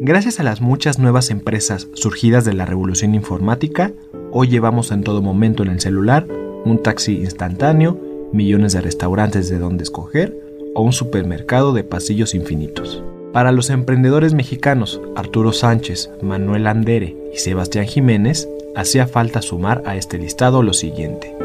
Gracias a las muchas nuevas empresas surgidas de la revolución informática, hoy llevamos en todo momento en el celular un taxi instantáneo, millones de restaurantes de donde escoger o un supermercado de pasillos infinitos. Para los emprendedores mexicanos Arturo Sánchez, Manuel Andere y Sebastián Jiménez, hacía falta sumar a este listado lo siguiente.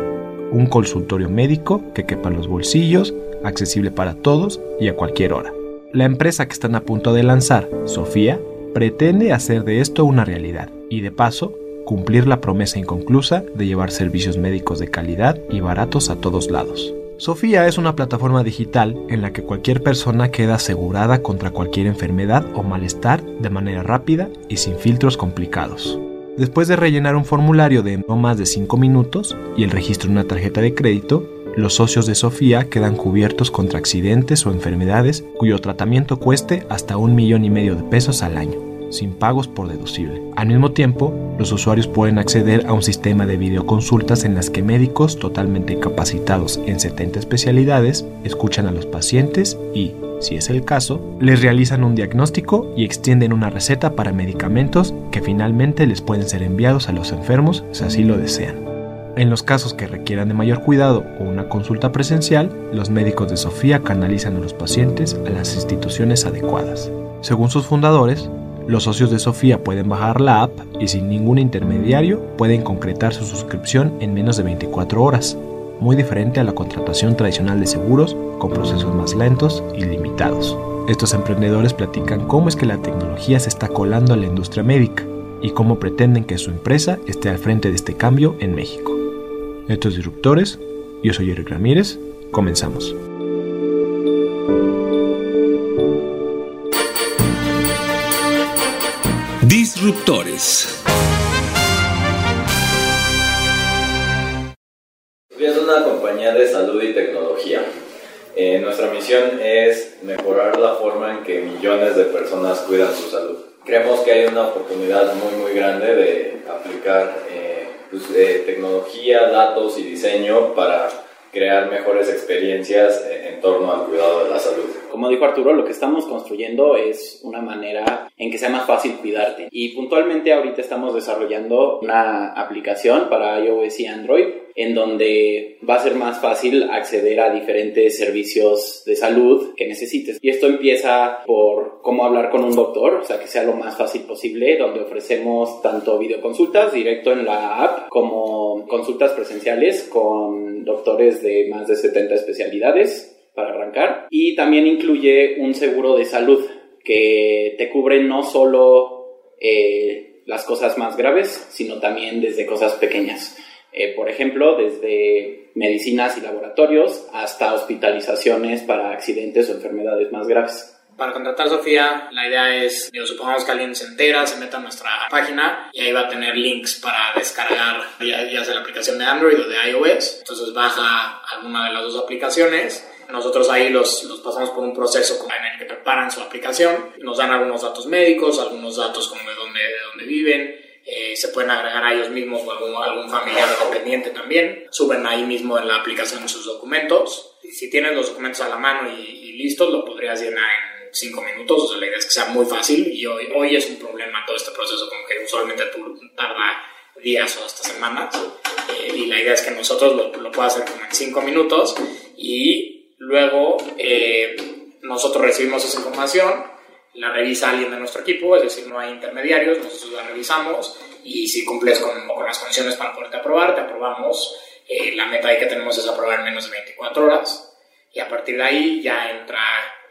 Un consultorio médico que quepa en los bolsillos, accesible para todos y a cualquier hora. La empresa que están a punto de lanzar, Sofía, pretende hacer de esto una realidad y de paso cumplir la promesa inconclusa de llevar servicios médicos de calidad y baratos a todos lados. Sofía es una plataforma digital en la que cualquier persona queda asegurada contra cualquier enfermedad o malestar de manera rápida y sin filtros complicados. Después de rellenar un formulario de no más de 5 minutos y el registro de una tarjeta de crédito, los socios de Sofía quedan cubiertos contra accidentes o enfermedades cuyo tratamiento cueste hasta un millón y medio de pesos al año, sin pagos por deducible. Al mismo tiempo, los usuarios pueden acceder a un sistema de videoconsultas en las que médicos totalmente capacitados en 70 especialidades escuchan a los pacientes y, si es el caso, les realizan un diagnóstico y extienden una receta para medicamentos que finalmente les pueden ser enviados a los enfermos si así lo desean. En los casos que requieran de mayor cuidado o una consulta presencial, los médicos de Sofía canalizan a los pacientes a las instituciones adecuadas. Según sus fundadores, los socios de Sofía pueden bajar la app y sin ningún intermediario pueden concretar su suscripción en menos de 24 horas, muy diferente a la contratación tradicional de seguros con procesos más lentos y limitados. Estos emprendedores platican cómo es que la tecnología se está colando a la industria médica y cómo pretenden que su empresa esté al frente de este cambio en México. Estos disruptores, yo soy Eric Ramírez, comenzamos. Disruptores. Es una compañía de salud y tecnología. Eh, nuestra misión es mejorar la forma en que millones de personas cuidan su salud. Creemos que hay una oportunidad muy muy grande de aplicar eh, pues, eh, tecnología, datos y diseño para crear mejores experiencias en torno al cuidado de la salud. Como dijo Arturo, lo que estamos construyendo es una manera en que sea más fácil cuidarte. Y puntualmente ahorita estamos desarrollando una aplicación para iOS y Android en donde va a ser más fácil acceder a diferentes servicios de salud que necesites. Y esto empieza por cómo hablar con un doctor, o sea, que sea lo más fácil posible, donde ofrecemos tanto videoconsultas directo en la app como consultas presenciales con doctores de más de 70 especialidades para arrancar. Y también incluye un seguro de salud que te cubre no solo eh, las cosas más graves, sino también desde cosas pequeñas. Eh, por ejemplo, desde medicinas y laboratorios hasta hospitalizaciones para accidentes o enfermedades más graves. Para contratar a Sofía, la idea es, digo, supongamos que alguien se entera, se mete a nuestra página y ahí va a tener links para descargar ya, ya sea la aplicación de Android o de iOS. Entonces baja alguna de las dos aplicaciones nosotros ahí los, los, pasamos por un proceso en el que preparan su aplicación, nos dan algunos datos médicos, algunos datos como de dónde, de dónde viven, eh, se pueden agregar a ellos mismos o algún, algún familiar dependiente también, suben ahí mismo en la aplicación sus documentos, y si tienes los documentos a la mano y, y listos, lo podrías llenar en 5 minutos, o sea, la idea es que sea muy fácil y hoy, hoy es un problema todo este proceso, como que usualmente tarda días o hasta semanas, eh, y la idea es que nosotros lo, lo pueda hacer como en 5 minutos y Luego, eh, nosotros recibimos esa información, la revisa alguien de nuestro equipo, es decir, no hay intermediarios, nosotros la revisamos y si cumples con, con las condiciones para poderte aprobar, te aprobamos. Eh, la meta ahí que tenemos es aprobar en menos de 24 horas y a partir de ahí ya entra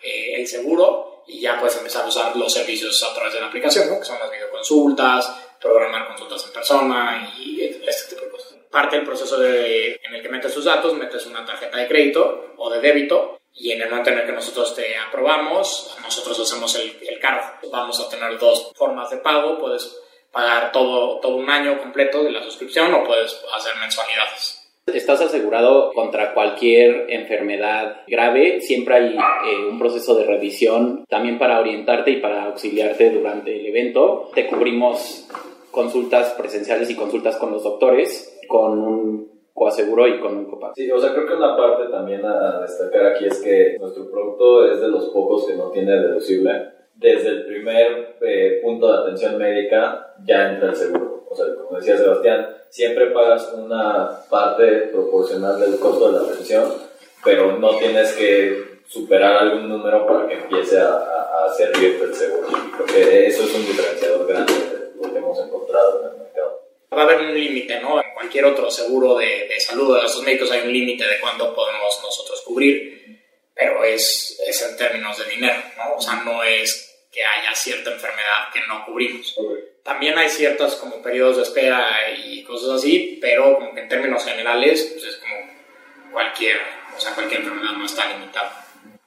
eh, el seguro y ya puedes empezar a usar los servicios a través de la aplicación, ¿no? que son las videoconsultas, programar consultas en persona y este tipo de cosas parte del proceso de, en el que metes tus datos, metes una tarjeta de crédito o de débito y en el momento en el que nosotros te aprobamos, nosotros hacemos el, el cargo. Vamos a tener dos formas de pago, puedes pagar todo, todo un año completo de la suscripción o puedes hacer mensualidades. Estás asegurado contra cualquier enfermedad grave. Siempre hay eh, un proceso de revisión también para orientarte y para auxiliarte durante el evento. Te cubrimos consultas presenciales y consultas con los doctores con un coaseguro y con un copago. Sí, o sea, creo que una parte también a destacar aquí es que nuestro producto es de los pocos que no tiene deducible. Desde el primer eh, punto de atención médica ya entra el seguro. O sea, como decía Sebastián, siempre pagas una parte proporcional del costo de la atención, pero no tienes que superar algún número para que empiece a, a, servirte el seguro. Porque eso es un diferenciador grande de lo que hemos encontrado en el mercado. Va a haber un límite, ¿no? En cualquier otro seguro de, de salud de los médicos hay un límite de cuánto podemos nosotros cubrir, pero es, es en términos de dinero, ¿no? O sea, no es que haya cierta enfermedad que no cubrimos. También hay ciertos como periodos de espera y cosas así, pero como que en términos generales pues es como cualquier, o sea, cualquier enfermedad no está limitada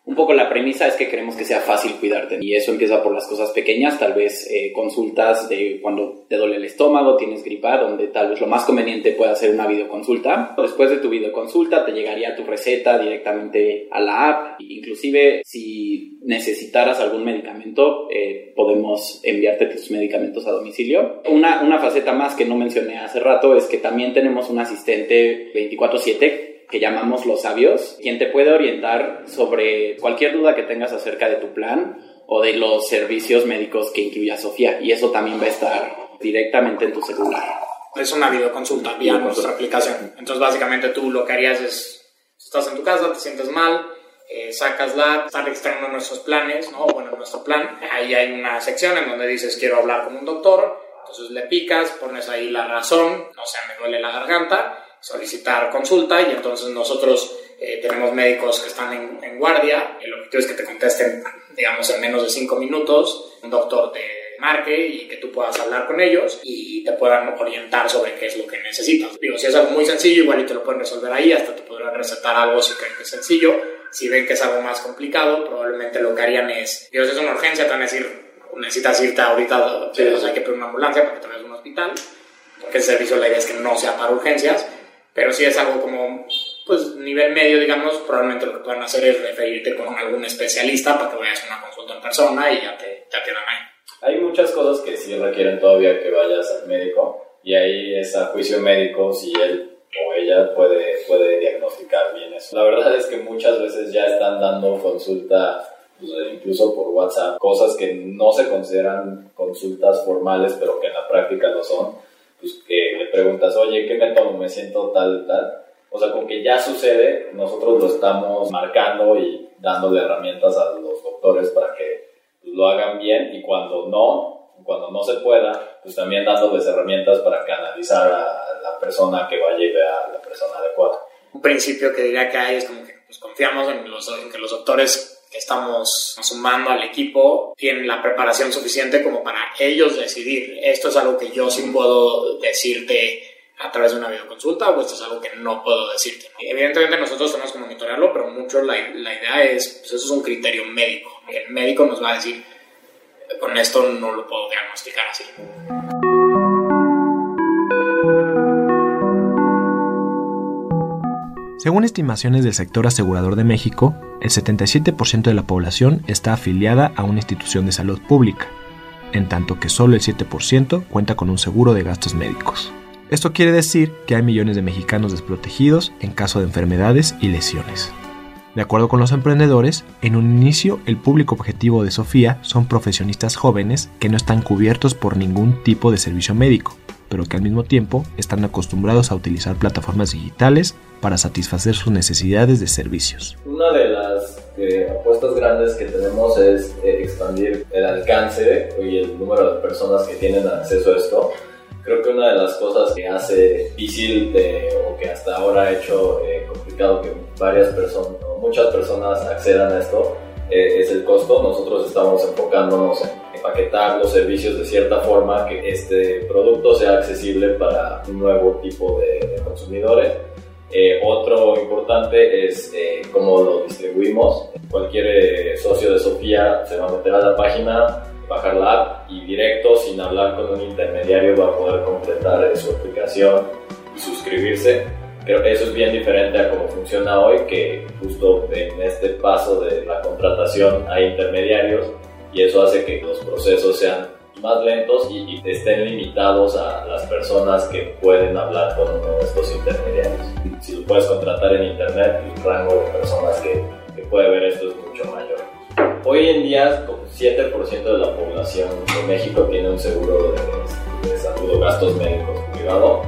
un poco la premisa es que queremos que sea fácil cuidarte y eso empieza por las cosas pequeñas, tal vez eh, consultas de cuando te duele el estómago, tienes gripa, donde tal vez lo más conveniente pueda ser una videoconsulta. Después de tu videoconsulta te llegaría tu receta directamente a la app, inclusive si necesitaras algún medicamento eh, podemos enviarte tus medicamentos a domicilio. Una, una faceta más que no mencioné hace rato es que también tenemos un asistente 24/7 que llamamos los sabios, quien te puede orientar sobre cualquier duda que tengas acerca de tu plan o de los servicios médicos que incluya Sofía. Y eso también va a estar directamente en tu celular. Es una videoconsulta vía nuestra aplicación. Entonces, básicamente tú lo que harías es, estás en tu casa, te sientes mal, eh, sacas la, está registrando nuestros planes, ¿no? Bueno, nuestro plan. Ahí hay una sección en donde dices quiero hablar con un doctor. Entonces le picas, pones ahí la razón, o sea, me duele la garganta solicitar consulta y entonces nosotros eh, tenemos médicos que están en, guardia. El objetivo es que te contesten, digamos, en menos de cinco minutos. Un doctor te marque y que tú puedas hablar con ellos y te puedan orientar sobre qué es lo que necesitas. Digo, si es algo muy sencillo, igual y te lo pueden resolver ahí, hasta te podrán recetar algo si creen que es sencillo. Si ven que es algo más complicado, probablemente lo que harían es, digo, si es una urgencia, te van a decir, necesitas irte ahorita, sí. hay que pedir una ambulancia para que te vayas a un hospital, porque el servicio la idea es que no sea para urgencias pero si es algo como, pues, nivel medio, digamos, probablemente lo que puedan hacer es referirte con algún especialista para que vayas a una consulta en persona y ya te, ya te dan ahí. Hay muchas cosas que sí requieren todavía que vayas al médico y ahí es a juicio médico si él o ella puede, puede diagnosticar bien eso. La verdad es que muchas veces ya están dando consulta pues, incluso por WhatsApp, cosas que no se consideran consultas formales, pero que en la práctica lo son pues, que preguntas, oye, ¿qué me tomo? Me siento tal, tal. O sea, con que ya sucede, nosotros lo estamos marcando y dándole herramientas a los doctores para que pues, lo hagan bien y cuando no, cuando no se pueda, pues también dándoles herramientas para canalizar a la persona que vaya y vea la persona adecuada. Un principio que diría que hay es como que pues, confiamos en, los, en que los doctores estamos sumando al equipo tienen la preparación suficiente como para ellos decidir, esto es algo que yo sí puedo decirte a través de una videoconsulta o esto es algo que no puedo decirte. Evidentemente nosotros tenemos que monitorearlo, pero mucho la, la idea es, pues eso es un criterio médico. El médico nos va a decir, con esto no lo puedo diagnosticar así. Según estimaciones del sector asegurador de México, el 77% de la población está afiliada a una institución de salud pública, en tanto que solo el 7% cuenta con un seguro de gastos médicos. Esto quiere decir que hay millones de mexicanos desprotegidos en caso de enfermedades y lesiones. De acuerdo con los emprendedores, en un inicio el público objetivo de Sofía son profesionistas jóvenes que no están cubiertos por ningún tipo de servicio médico, pero que al mismo tiempo están acostumbrados a utilizar plataformas digitales para satisfacer sus necesidades de servicios. Una de las eh, apuestas grandes que tenemos es eh, expandir el alcance y el número de personas que tienen acceso a esto. Creo que una de las cosas que hace difícil o que hasta ahora ha hecho eh, complicado que varias personas, muchas personas accedan a esto es el costo. Nosotros estamos enfocándonos en empaquetar los servicios de cierta forma que este producto sea accesible para un nuevo tipo de, consumidores. Eh, otro importante es eh, cómo lo distribuimos. Cualquier eh, socio de Sofía se va a meter a la página, bajar la app y directo, sin hablar con un intermediario, va a poder completar su aplicación y suscribirse. Creo que eso es bien diferente a cómo funciona hoy, que justo en este paso de la contratación hay intermediarios y eso hace que los procesos sean más lentos y, estén limitados a las personas que pueden hablar con uno de estos intermediarios. Si lo puedes contratar en internet, el rango de personas que, que puede ver esto es mucho mayor. Hoy en día, como 7% de la población de México tiene un seguro de, de salud o gastos médicos privado.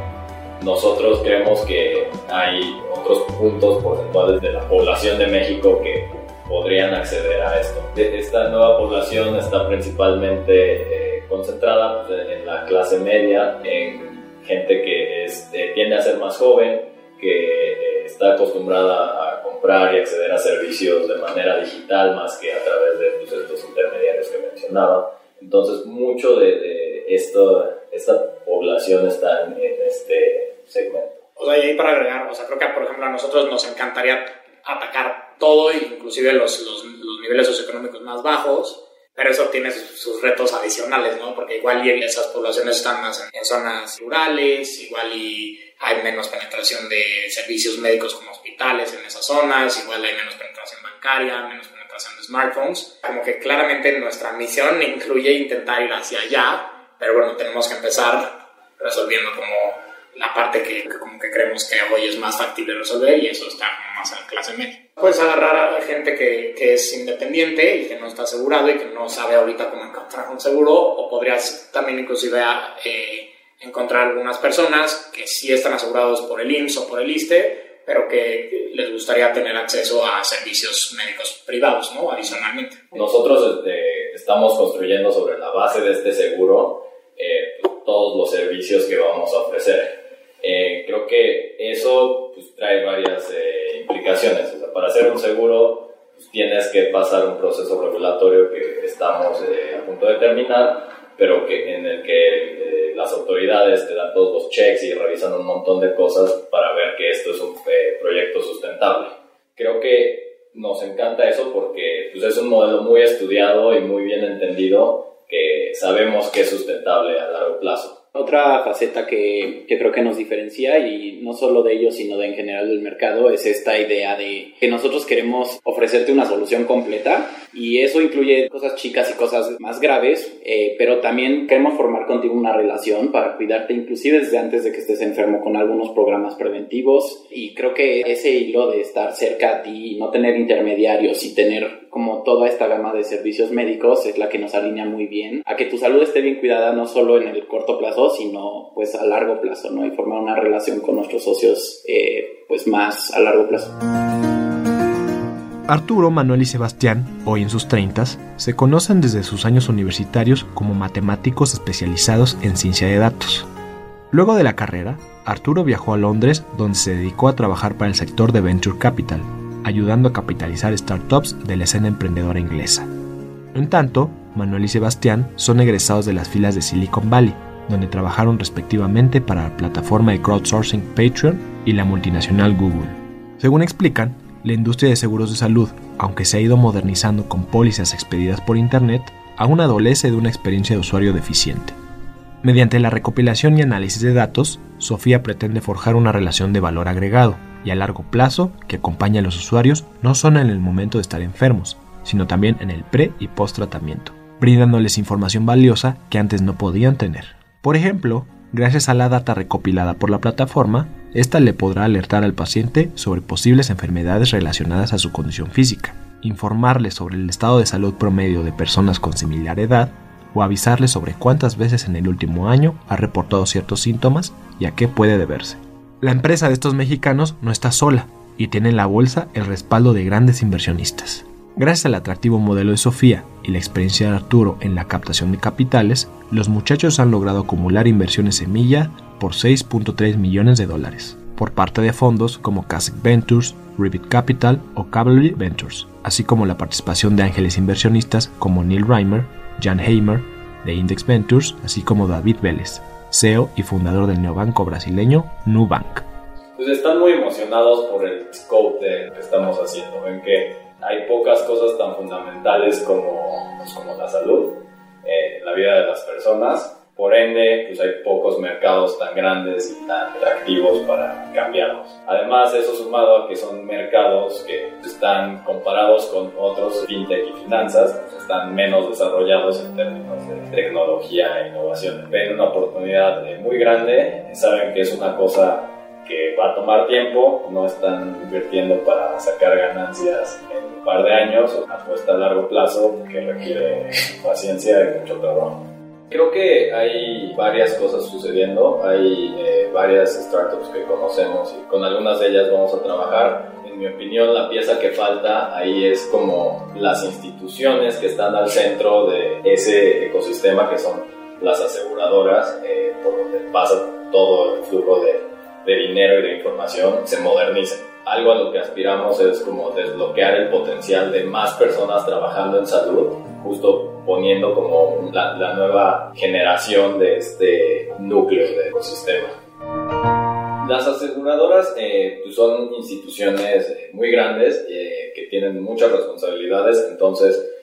Nosotros creemos que hay otros puntos porcentuales de la población de México que podrían acceder a esto. Esta nueva población está principalmente eh, concentrada pues, en la clase media, en gente que es, eh, tiende a ser más joven, que eh, está acostumbrada a comprar y acceder a servicios de manera digital más que a través de pues, estos intermediarios que mencionaba. Entonces, mucho de, de esto, esta población está en, en este segmento. O sea, y ahí para agregar, o sea, creo que por ejemplo a nosotros nos encantaría atacar todo, inclusive los, los, los niveles socioeconómicos más bajos, pero eso tiene sus, retos adicionales, ¿no? Porque igual y esas poblaciones están más en, zonas rurales, igual y hay menos penetración de servicios médicos como hospitales en esas zonas, igual hay menos penetración bancaria, menos penetración de smartphones. Como que claramente nuestra misión incluye intentar ir hacia allá, pero bueno, tenemos que empezar resolviendo como la parte que, como que creemos que hoy es más factible resolver y eso está más en la clase media. Puedes agarrar a gente que, que, es independiente y que no está asegurado y que no sabe ahorita cómo encontrar un seguro o podrías también inclusive eh, encontrar algunas personas que sí están asegurados por el IMSS o por el ISTE pero que les gustaría tener acceso a servicios médicos privados, ¿no? Adicionalmente. Nosotros este, estamos construyendo sobre la base de este seguro eh, todos los servicios que vamos a ofrecer. Eh, creo que eso pues, trae varias eh, implicaciones. Sea, para hacer un seguro pues, tienes que pasar un proceso regulatorio que estamos eh, a punto de terminar, pero que, en el que las autoridades te dan todos los checks y revisan un montón de cosas para ver que esto es un proyecto sustentable. Creo que nos encanta eso porque pues, es un modelo muy estudiado y muy bien entendido que sabemos que es sustentable a largo plazo. Otra faceta que, que, creo que nos diferencia, y no solo de ellos, sino de en general del mercado, es esta idea de que nosotros queremos ofrecerte una solución completa y eso incluye cosas chicas y cosas más graves, eh, pero también queremos formar contigo una relación para cuidarte inclusive desde antes de que estés enfermo con algunos programas preventivos y creo que ese hilo de estar cerca a ti, no tener intermediarios y tener como toda esta gama de servicios médicos es la que nos alinea muy bien a que tu salud esté bien cuidada no solo en el corto plazo, sino pues a largo plazo, ¿no? Y formar una relación con nuestros socios eh, pues más a largo plazo. Arturo, Manuel y Sebastián, hoy en sus 30, se conocen desde sus años universitarios como matemáticos especializados en ciencia de datos. Luego de la carrera, Arturo viajó a Londres donde se dedicó a trabajar para el sector de Venture Capital, ayudando a capitalizar startups de la escena emprendedora inglesa. En tanto, Manuel y Sebastián son egresados de las filas de Silicon Valley, donde trabajaron respectivamente para la plataforma de crowdsourcing Patreon y la multinacional Google. Según explican, la industria de seguros de salud, aunque se ha ido modernizando con pólizas expedidas por Internet, aún adolece de una experiencia de usuario deficiente. Mediante la recopilación y análisis de datos, Sofía pretende forjar una relación de valor agregado y a largo plazo que acompaña a los usuarios no solo en el momento de estar enfermos, sino también en el pre y post tratamiento, brindándoles información valiosa que antes no podían tener. Por ejemplo, gracias a la data recopilada por la plataforma, esta le podrá alertar al paciente sobre posibles enfermedades relacionadas a su condición física, informarle sobre el estado de salud promedio de personas con similar edad o avisarle sobre cuántas veces en el último año ha reportado ciertos síntomas y a qué puede deberse. La empresa de estos mexicanos no está sola y tiene en la bolsa el respaldo de grandes inversionistas. Gracias al atractivo modelo de Sofía y la experiencia de Arturo en la captación de capitales, los muchachos han logrado acumular inversiones semilla por 6.3 millones de dólares, por parte de fondos como Casec Ventures, Ribbit Capital o Cavalry Ventures, así como la participación de ángeles inversionistas como Neil Reimer, Jan Heimer, de Index Ventures, así como David Vélez, CEO y fundador del neobanco brasileño Nubank. pues están muy emocionados por el scope de que estamos haciendo. Ven que hay pocas cosas tan fundamentales como, pues, como la salud eh, la vida de las personas por ende, pues hay pocos mercados tan grandes y tan atractivos para cambiarlos. Además, eso sumado a que son mercados que están comparados con otros fintech y finanzas, pues están menos desarrollados en términos de tecnología e innovación. Ven una oportunidad eh, muy grande, saben que es una cosa que va a tomar tiempo, no están invirtiendo para sacar ganancias en un par de años, apuesta a largo plazo que requiere paciencia y mucho trabajo. Creo que hay varias cosas sucediendo, hay eh, varias startups que conocemos y con algunas de ellas vamos a trabajar. En mi opinión, la pieza que falta ahí es como las instituciones que están al centro de ese ecosistema que son las aseguradoras, eh, por donde pasa todo el flujo de, de dinero y de información, se modernicen. Algo a lo que aspiramos es como desbloquear el potencial de más personas trabajando en salud, justo poniendo como la, nueva generación de este núcleo de ecosistema. Las aseguradoras eh, pues son instituciones eh, muy grandes eh, que tienen muchas responsabilidades, entonces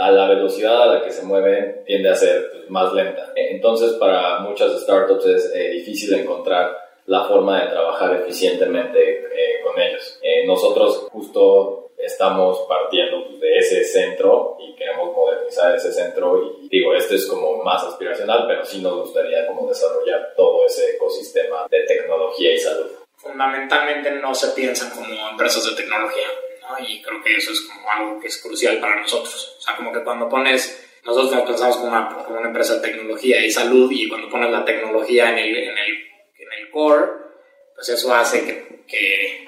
a la velocidad a la que se mueven tiende a ser pues, más lenta. Entonces para muchas startups es difícil encontrar la forma de trabajar eficientemente con ellos. nosotros justo estamos partiendo pues, de ese centro y queremos modernizar ese centro y digo, este es como más aspiracional, pero sí nos gustaría como desarrollar todo ese ecosistema de tecnología y salud. Fundamentalmente no se piensan como empresas de tecnología, ¿no? Y creo que eso es como algo que es crucial para nosotros. O sea, como que cuando pones, nosotros nos pensamos como una, como una empresa de tecnología y salud y cuando pones la tecnología en el, en el core, pues eso hace que, que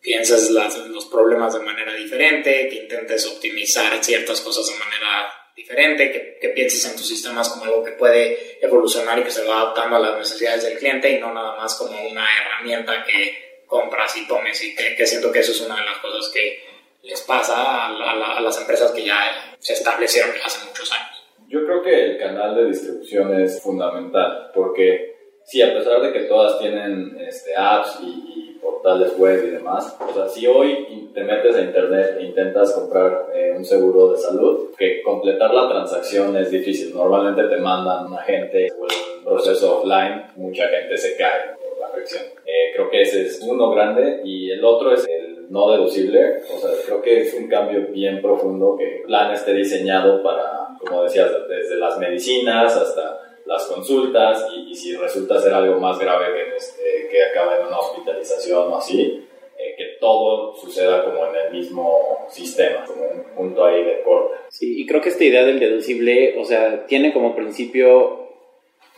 pienses los problemas de manera diferente, que intentes optimizar ciertas cosas de manera diferente, que, que, pienses en tus sistemas como algo que puede evolucionar y que se va adaptando a las necesidades del cliente y no nada más como una herramienta que compras y tomes y que, siento que eso es una de las cosas que les pasa a, a las empresas que ya se establecieron hace muchos años. Yo creo que el canal de distribución es fundamental porque sí, a pesar de que todas tienen este, apps y portales web y demás. O sea, si hoy te metes a internet e intentas comprar eh, un seguro de salud, que completar la transacción es difícil. Normalmente te mandan un agente o un proceso offline, mucha gente se cae por la fricción. Eh, creo que ese es uno grande y el otro es el no deducible. O sea, creo que es un cambio bien profundo que el plan esté diseñado para, como decías, desde las medicinas hasta las consultas y, si resulta ser algo más grave que, este, que acaba en una hospitalización o así, eh, que todo suceda como en el mismo sistema, como un punto ahí de corte. Sí, y creo que esta idea del deducible, o sea, tiene como principio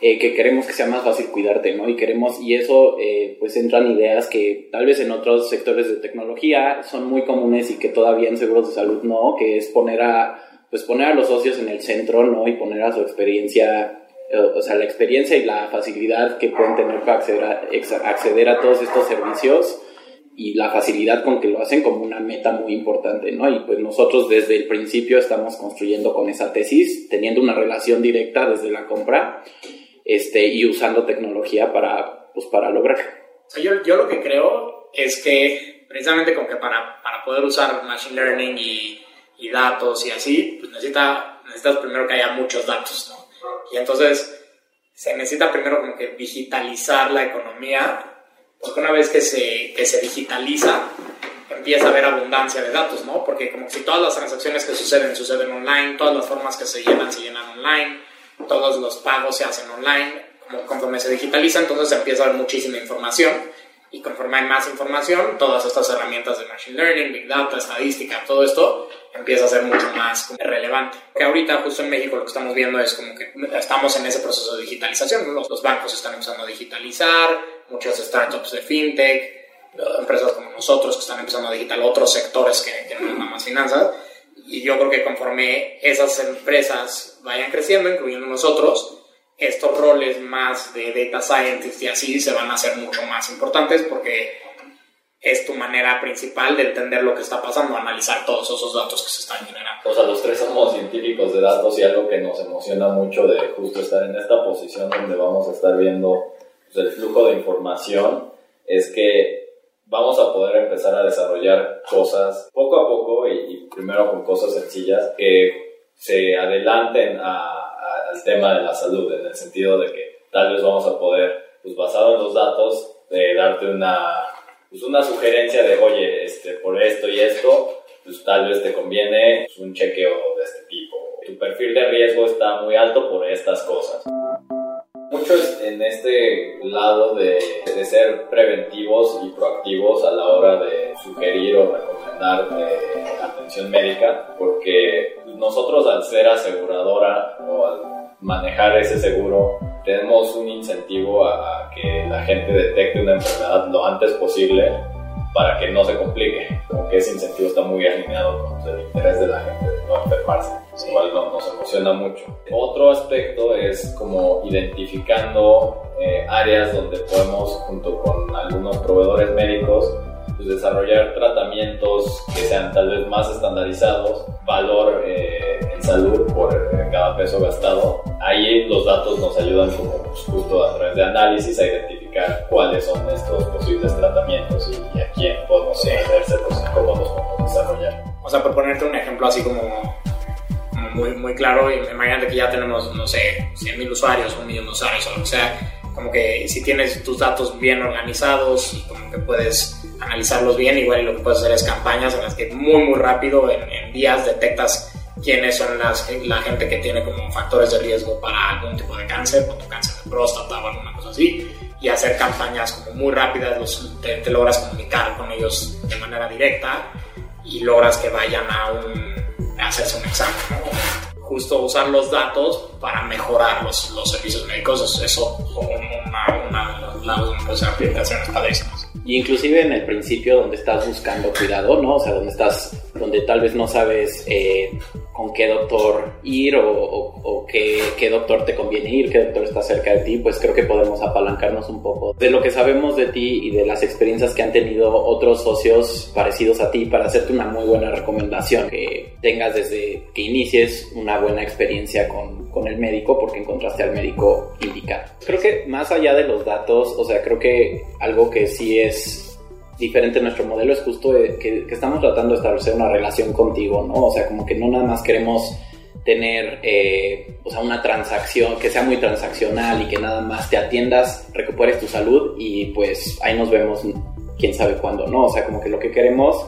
eh, que queremos que sea más fácil cuidarte, ¿no? Y queremos, y eso, eh, pues entran ideas que tal vez en otros sectores de tecnología son muy comunes y que todavía en seguros de salud no, que es poner a, pues poner a los socios en el centro, ¿no? Y poner a su experiencia o sea, la experiencia y la facilidad que pueden tener para acceder a, acceder a todos estos servicios y la facilidad con que lo hacen como una meta muy importante, ¿no? Y pues nosotros desde el principio estamos construyendo con esa tesis, teniendo una relación directa desde la compra este, y usando tecnología para, pues, para lograrlo. Sea, yo, yo lo que creo es que precisamente como que para, para poder usar Machine Learning y, y datos y así, pues necesita, necesitas primero que haya muchos datos, ¿no? Y entonces se necesita primero como que digitalizar la economía, porque una vez que se, que se digitaliza, empieza a haber abundancia de datos, ¿no? Porque como si todas las transacciones que suceden suceden online, todas las formas que se llenan se llenan online, todos los pagos se hacen online, como conforme se digitaliza, entonces empieza a haber muchísima información y conforme hay más información, todas estas herramientas de Machine Learning, Big Data, estadística, todo esto empieza a ser mucho más relevante. Que ahorita justo en México lo que estamos viendo es como que estamos en ese proceso de digitalización, los, los bancos están empezando a digitalizar, muchas startups de fintech, empresas como nosotros que están empezando a digitalizar otros sectores que, que no son más finanzas. Y yo creo que conforme esas empresas vayan creciendo, incluyendo nosotros, estos roles más de data scientist y así se van a hacer mucho más importantes porque es tu manera principal de entender lo que está pasando, analizar todos esos datos que se están generando. O sea, los tres somos científicos de datos y algo que nos emociona mucho de justo estar en esta posición donde vamos a estar viendo pues, el flujo de información es que vamos a poder empezar a desarrollar cosas poco a poco y, primero con cosas sencillas que se adelanten al tema de la salud, en el sentido de que tal vez vamos a poder, pues basado en los datos, de darte una, pues una sugerencia de, oye, este, por esto y esto, pues tal vez te conviene pues, un chequeo de este tipo. Tu perfil de riesgo está muy alto por estas cosas. Muchos en este lado de, de ser preventivos y proactivos a la hora de sugerir o recomendar eh, atención médica, porque nosotros al ser aseguradora o al manejar ese seguro, tenemos un incentivo a, que la gente detecte una enfermedad lo antes posible para que no se complique. Como que ese incentivo está muy alineado con el interés de la gente de no enfermarse, igual nos emociona mucho. Otro aspecto es como identificando eh, áreas donde podemos, junto con algunos proveedores médicos, pues, desarrollar tratamientos que sean tal vez más estandarizados, valor eh, salud por eh, cada peso gastado. Ahí los datos nos ayudan como pues, justo a través de análisis a identificar cuáles son estos posibles tratamientos y, a quién podemos ofrecérselos y cómo los podemos desarrollar. O sea, por ponerte un ejemplo así como muy, muy claro, imagínate que ya tenemos, no sé, 100.000 usuarios, un millón de usuarios o lo que sea, como que si tienes tus datos bien organizados y como que puedes analizarlos bien, igual lo que puedes hacer es campañas en las que muy muy rápido, en, días, detectas quiénes son las, la gente que tiene como factores de riesgo para algún tipo de cáncer, como cáncer de próstata o alguna cosa así, y hacer campañas como muy rápidas, los, te, logras comunicar con ellos de manera directa y logras que vayan a, un, a hacerse un examen justo usar los datos para mejorar los, los servicios médicos. Eso como una, una, una, una pues, aplicaciones padrísimas. Y inclusive en el principio donde estás buscando cuidado, ¿no? O sea, donde estás, donde tal vez no sabes eh, con qué doctor ir o, o, qué, qué, doctor te conviene ir, qué doctor está cerca de ti, pues creo que podemos apalancarnos un poco de lo que sabemos de ti y de las experiencias que han tenido otros socios parecidos a ti para hacerte una muy buena recomendación, que tengas desde que inicies una buena experiencia con, con el médico porque encontraste al médico indicado. Creo que más allá de los datos, o sea, creo que algo que sí es diferente nuestro modelo es justo que, estamos tratando de establecer una relación contigo, ¿no? O sea, como que no nada más queremos tener, eh, o sea, una transacción que sea muy transaccional y que nada más te atiendas, recuperes tu salud y pues ahí nos vemos quién sabe cuándo, ¿no? O sea, como que lo que queremos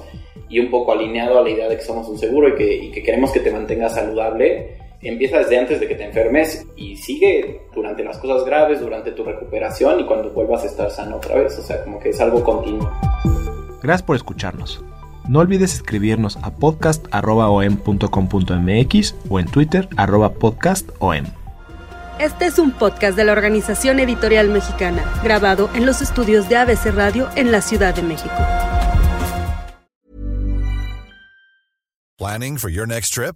y un poco alineado a la idea de que somos un seguro y que, y que queremos que te mantengas saludable empieza desde antes de que te enfermes y sigue durante las cosas graves, durante tu recuperación y cuando vuelvas a estar sano otra vez. O sea, como que es algo continuo. Gracias por escucharnos. No olvides escribirnos a podcast.om.com.mx o en Twitter arroba podcastom. Este es un podcast de la Organización Editorial Mexicana, grabado en los estudios de ABC Radio en la Ciudad de México. Planning for your next trip?